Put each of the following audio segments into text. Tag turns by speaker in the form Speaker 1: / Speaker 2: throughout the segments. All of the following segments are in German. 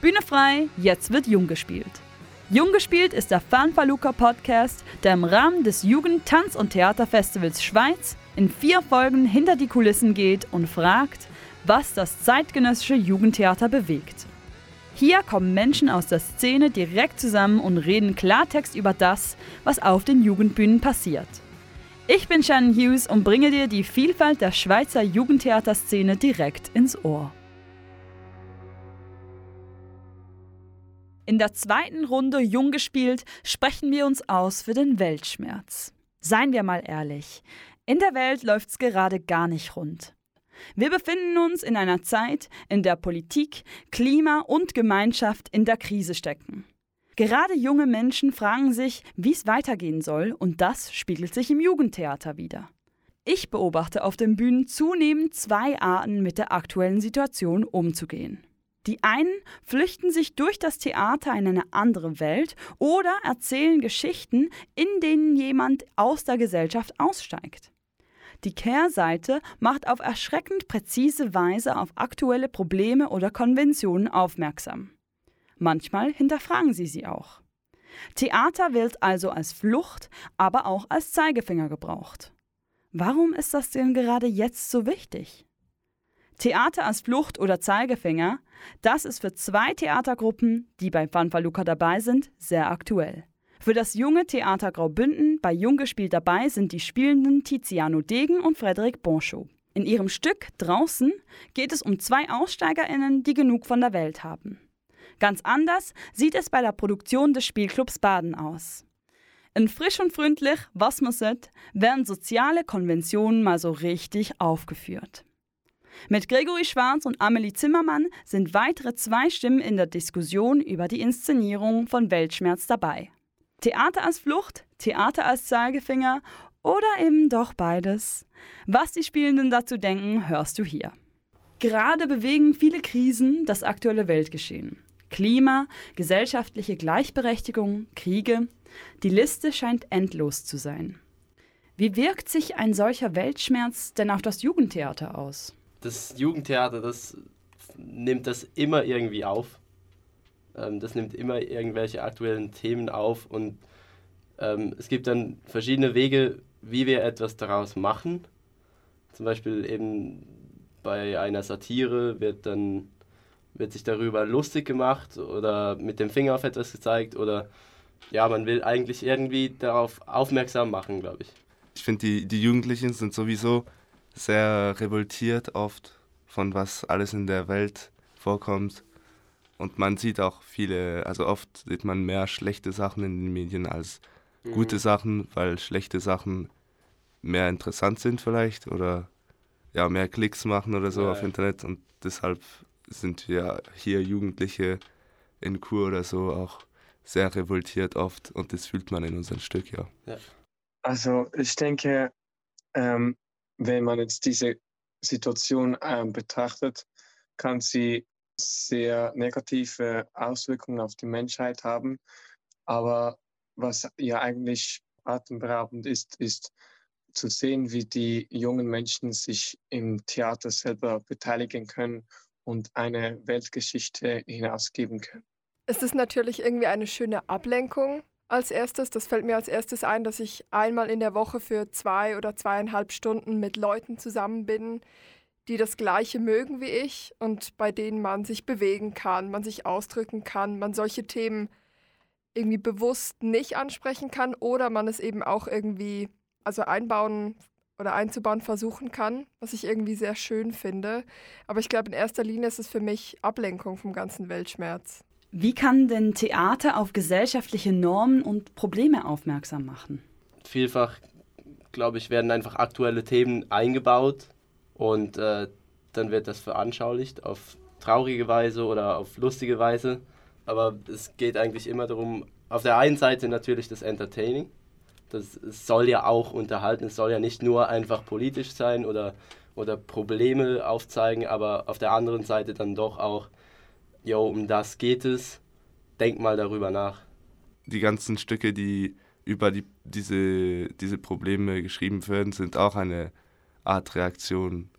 Speaker 1: Bühne frei, jetzt wird Jung gespielt. Jung gespielt ist der Fanfaluca Podcast, der im Rahmen des Jugend-, Tanz- und Theaterfestivals Schweiz in vier Folgen hinter die Kulissen geht und fragt, was das zeitgenössische Jugendtheater bewegt. Hier kommen Menschen aus der Szene direkt zusammen und reden Klartext über das, was auf den Jugendbühnen passiert. Ich bin Shannon Hughes und bringe dir die Vielfalt der Schweizer Jugendtheaterszene direkt ins Ohr. In der zweiten Runde Jung gespielt sprechen wir uns aus für den Weltschmerz. Seien wir mal ehrlich, in der Welt läuft's gerade gar nicht rund. Wir befinden uns in einer Zeit, in der Politik, Klima und Gemeinschaft in der Krise stecken. Gerade junge Menschen fragen sich, wie es weitergehen soll, und das spiegelt sich im Jugendtheater wieder. Ich beobachte auf den Bühnen zunehmend zwei Arten, mit der aktuellen Situation umzugehen. Die einen flüchten sich durch das Theater in eine andere Welt oder erzählen Geschichten, in denen jemand aus der Gesellschaft aussteigt. Die Kehrseite macht auf erschreckend präzise Weise auf aktuelle Probleme oder Konventionen aufmerksam. Manchmal hinterfragen sie sie auch. Theater wird also als Flucht, aber auch als Zeigefinger gebraucht. Warum ist das denn gerade jetzt so wichtig? Theater als Flucht oder Zeigefinger, das ist für zwei Theatergruppen, die bei Fanfaluca dabei sind, sehr aktuell. Für das junge Theater Graubünden bei Jung gespielt dabei sind die spielenden Tiziano Degen und Frederik Bonchot. In ihrem Stück Draußen geht es um zwei AussteigerInnen, die genug von der Welt haben. Ganz anders sieht es bei der Produktion des Spielclubs Baden aus. In Frisch und Freundlich, was man sieht, werden soziale Konventionen mal so richtig aufgeführt. Mit Gregory Schwarz und Amelie Zimmermann sind weitere zwei Stimmen in der Diskussion über die Inszenierung von Weltschmerz dabei. Theater als Flucht, Theater als Zeigefinger oder eben doch beides. Was die Spielenden dazu denken, hörst du hier. Gerade bewegen viele Krisen das aktuelle Weltgeschehen. Klima, gesellschaftliche Gleichberechtigung, Kriege. Die Liste scheint endlos zu sein. Wie wirkt sich ein solcher Weltschmerz denn auf das Jugendtheater aus?
Speaker 2: Das Jugendtheater, das nimmt das immer irgendwie auf. Ähm, das nimmt immer irgendwelche aktuellen Themen auf und ähm, es gibt dann verschiedene Wege, wie wir etwas daraus machen. Zum Beispiel eben bei einer Satire wird dann wird sich darüber lustig gemacht oder mit dem Finger auf etwas gezeigt oder ja, man will eigentlich irgendwie darauf aufmerksam machen, glaube ich.
Speaker 3: Ich finde, die, die Jugendlichen sind sowieso sehr revoltiert oft von was alles in der Welt vorkommt. Und man sieht auch viele, also oft sieht man mehr schlechte Sachen in den Medien als mhm. gute Sachen, weil schlechte Sachen mehr interessant sind vielleicht oder ja, mehr Klicks machen oder so ja, auf. Internet. Und deshalb sind wir hier Jugendliche in Kur oder so auch sehr revoltiert oft und das fühlt man in unserem Stück, ja. ja.
Speaker 4: Also ich denke, ähm, wenn man jetzt diese Situation ähm, betrachtet, kann sie sehr negative Auswirkungen auf die Menschheit haben. Aber was ja eigentlich atemberaubend ist, ist zu sehen, wie die jungen Menschen sich im Theater selber beteiligen können und eine Weltgeschichte hinausgeben können.
Speaker 5: Es ist natürlich irgendwie eine schöne Ablenkung als erstes. Das fällt mir als erstes ein, dass ich einmal in der Woche für zwei oder zweieinhalb Stunden mit Leuten zusammen bin, die das Gleiche mögen wie ich und bei denen man sich bewegen kann, man sich ausdrücken kann, man solche Themen irgendwie bewusst nicht ansprechen kann oder man es eben auch irgendwie also einbauen oder einzubauen versuchen kann, was ich irgendwie sehr schön finde. Aber ich glaube, in erster Linie ist es für mich Ablenkung vom ganzen Weltschmerz.
Speaker 1: Wie kann denn Theater auf gesellschaftliche Normen und Probleme aufmerksam machen?
Speaker 2: Vielfach, glaube ich, werden einfach aktuelle Themen eingebaut und äh, dann wird das veranschaulicht auf traurige Weise oder auf lustige Weise. Aber es geht eigentlich immer darum, auf der einen Seite natürlich das Entertaining. Das soll ja auch unterhalten, es soll ja nicht nur einfach politisch sein oder, oder Probleme aufzeigen, aber auf der anderen Seite dann doch auch, jo, um das geht es, denk mal darüber nach.
Speaker 3: Die ganzen Stücke, die über die, diese, diese Probleme geschrieben werden, sind auch eine Art Reaktion.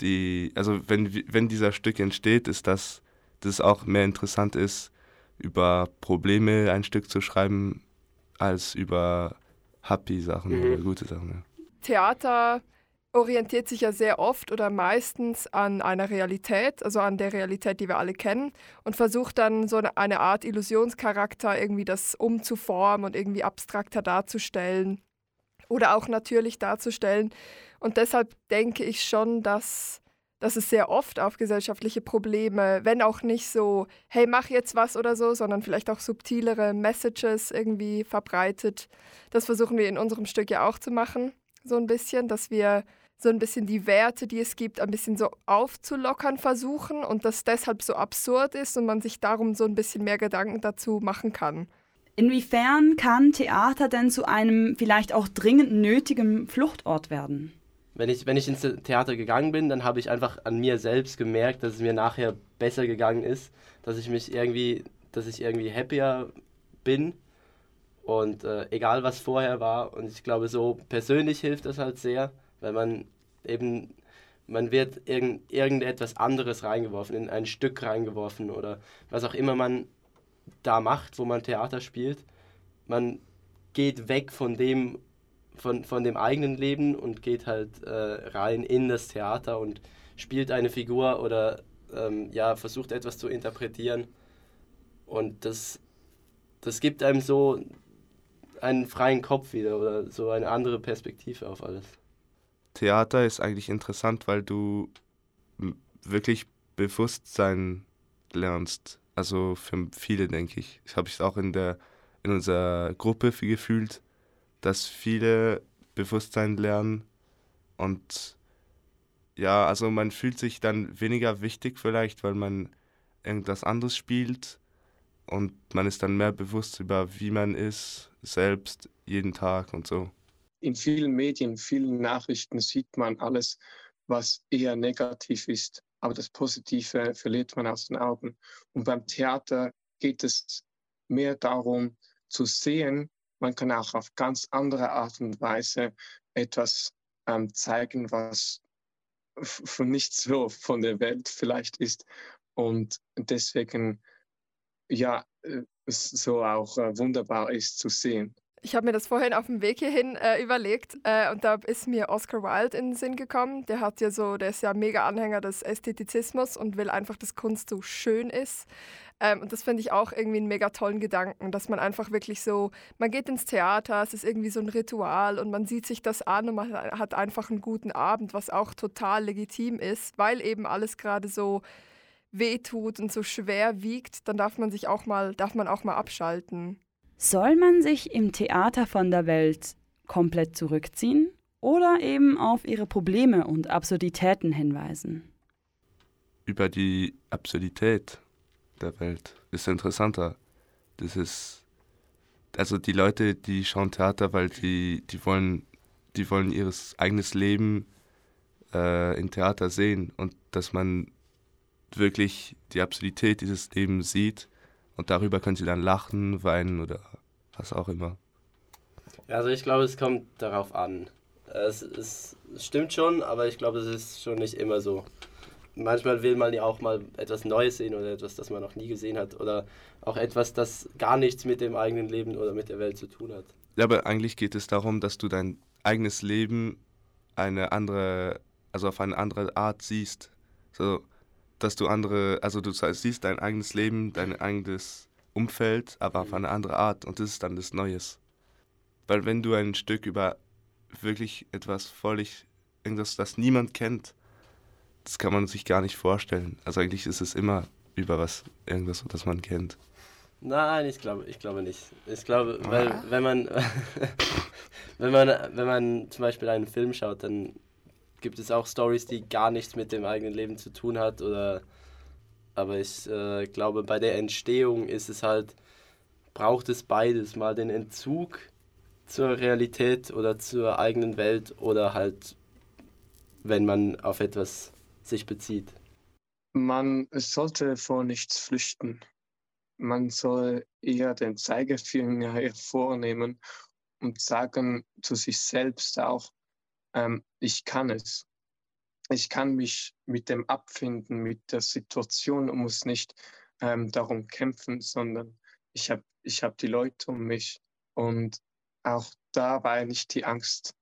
Speaker 3: Die, also wenn, wenn dieser Stück entsteht, ist das dass es auch mehr interessant ist, über Probleme ein Stück zu schreiben, als über happy Sachen mhm. oder gute Sachen. Ja.
Speaker 5: Theater orientiert sich ja sehr oft oder meistens an einer Realität, also an der Realität, die wir alle kennen, und versucht dann so eine Art Illusionscharakter irgendwie das umzuformen und irgendwie abstrakter darzustellen oder auch natürlich darzustellen. Und deshalb denke ich schon, dass, dass es sehr oft auf gesellschaftliche Probleme, wenn auch nicht so, hey, mach jetzt was oder so, sondern vielleicht auch subtilere Messages irgendwie verbreitet. Das versuchen wir in unserem Stück ja auch zu machen, so ein bisschen, dass wir so ein bisschen die Werte, die es gibt, ein bisschen so aufzulockern versuchen und das deshalb so absurd ist und man sich darum so ein bisschen mehr Gedanken dazu machen kann.
Speaker 1: Inwiefern kann Theater denn zu einem vielleicht auch dringend nötigen Fluchtort werden?
Speaker 2: Wenn ich, wenn ich ins Theater gegangen bin, dann habe ich einfach an mir selbst gemerkt, dass es mir nachher besser gegangen ist, dass ich mich irgendwie, dass ich irgendwie happier bin und äh, egal was vorher war. Und ich glaube, so persönlich hilft das halt sehr weil man eben, man wird irgend, irgendetwas anderes reingeworfen, in ein Stück reingeworfen oder was auch immer man da macht, wo man Theater spielt. Man geht weg von dem, von, von dem eigenen Leben und geht halt äh, rein in das Theater und spielt eine Figur oder ähm, ja, versucht etwas zu interpretieren. Und das, das gibt einem so einen freien Kopf wieder oder so eine andere Perspektive auf alles.
Speaker 3: Theater ist eigentlich interessant, weil du wirklich Bewusstsein lernst. Also für viele, denke ich. Ich habe es auch in, der, in unserer Gruppe gefühlt, dass viele Bewusstsein lernen und ja, also man fühlt sich dann weniger wichtig vielleicht, weil man irgendwas anderes spielt und man ist dann mehr bewusst über, wie man ist, selbst, jeden Tag und so
Speaker 4: in vielen Medien, vielen Nachrichten sieht man alles, was eher negativ ist. Aber das Positive verliert man aus den Augen. Und beim Theater geht es mehr darum zu sehen, man kann auch auf ganz andere Art und Weise etwas ähm, zeigen, was von nicht so von der Welt vielleicht ist. Und deswegen, ja, äh, so auch äh, wunderbar ist zu sehen.
Speaker 5: Ich habe mir das vorhin auf dem Weg hierhin äh, überlegt äh, und da ist mir Oscar Wilde in den Sinn gekommen. Der hat ja so, der ist ja mega Anhänger des Ästhetizismus und will einfach, dass Kunst so schön ist. Ähm, und das finde ich auch irgendwie einen mega tollen Gedanken, dass man einfach wirklich so, man geht ins Theater, es ist irgendwie so ein Ritual und man sieht sich das an und man hat einfach einen guten Abend, was auch total legitim ist, weil eben alles gerade so wehtut und so schwer wiegt, dann darf man sich auch mal, darf man auch mal abschalten.
Speaker 1: Soll man sich im Theater von der Welt komplett zurückziehen oder eben auf ihre Probleme und Absurditäten hinweisen?
Speaker 3: Über die Absurdität der Welt ist interessanter. Das ist also die Leute, die schauen Theater, weil die, die wollen, die wollen ihr eigenes Leben äh, im Theater sehen und dass man wirklich die Absurdität dieses Lebens sieht und darüber können sie dann lachen, weinen oder was auch immer.
Speaker 2: Also ich glaube, es kommt darauf an. Es, es, es stimmt schon, aber ich glaube, es ist schon nicht immer so. Manchmal will man ja auch mal etwas Neues sehen oder etwas, das man noch nie gesehen hat oder auch etwas, das gar nichts mit dem eigenen Leben oder mit der Welt zu tun hat.
Speaker 3: Ja, aber eigentlich geht es darum, dass du dein eigenes Leben eine andere, also auf eine andere Art siehst. So, dass du andere, also du siehst dein eigenes Leben, dein eigenes Umfeld, aber auf eine andere Art und das ist dann das Neues. Weil wenn du ein Stück über wirklich etwas völlig, irgendwas, das niemand kennt, das kann man sich gar nicht vorstellen. Also eigentlich ist es immer über was, irgendwas, das man kennt.
Speaker 2: Nein, ich glaube, ich glaube nicht. Ich glaube, weil wenn man, wenn man, wenn man zum Beispiel einen Film schaut, dann gibt es auch Stories, die gar nichts mit dem eigenen Leben zu tun hat oder aber ich äh, glaube bei der Entstehung ist es halt braucht es beides mal den Entzug zur Realität oder zur eigenen Welt oder halt wenn man auf etwas sich bezieht.
Speaker 4: Man sollte vor nichts flüchten. Man soll eher den Zeigefinger hervornehmen und sagen zu sich selbst auch, ähm, ich kann es. ich kann mich mit dem abfinden, mit der Situation und muss nicht ähm, darum kämpfen, sondern ich habe ich hab die Leute um mich und auch dabei nicht die Angst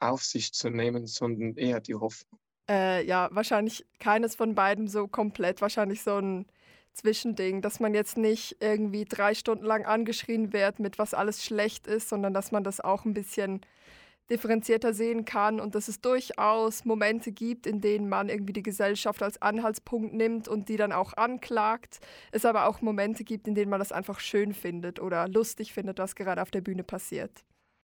Speaker 4: auf sich zu nehmen, sondern eher die Hoffnung.
Speaker 5: Äh, ja, wahrscheinlich keines von beiden so komplett. Wahrscheinlich so ein Zwischending, dass man jetzt nicht irgendwie drei Stunden lang angeschrien wird, mit was alles schlecht ist, sondern dass man das auch ein bisschen differenzierter sehen kann und dass es durchaus Momente gibt, in denen man irgendwie die Gesellschaft als Anhaltspunkt nimmt und die dann auch anklagt. Es aber auch Momente gibt, in denen man das einfach schön findet oder lustig findet, was gerade auf der Bühne passiert.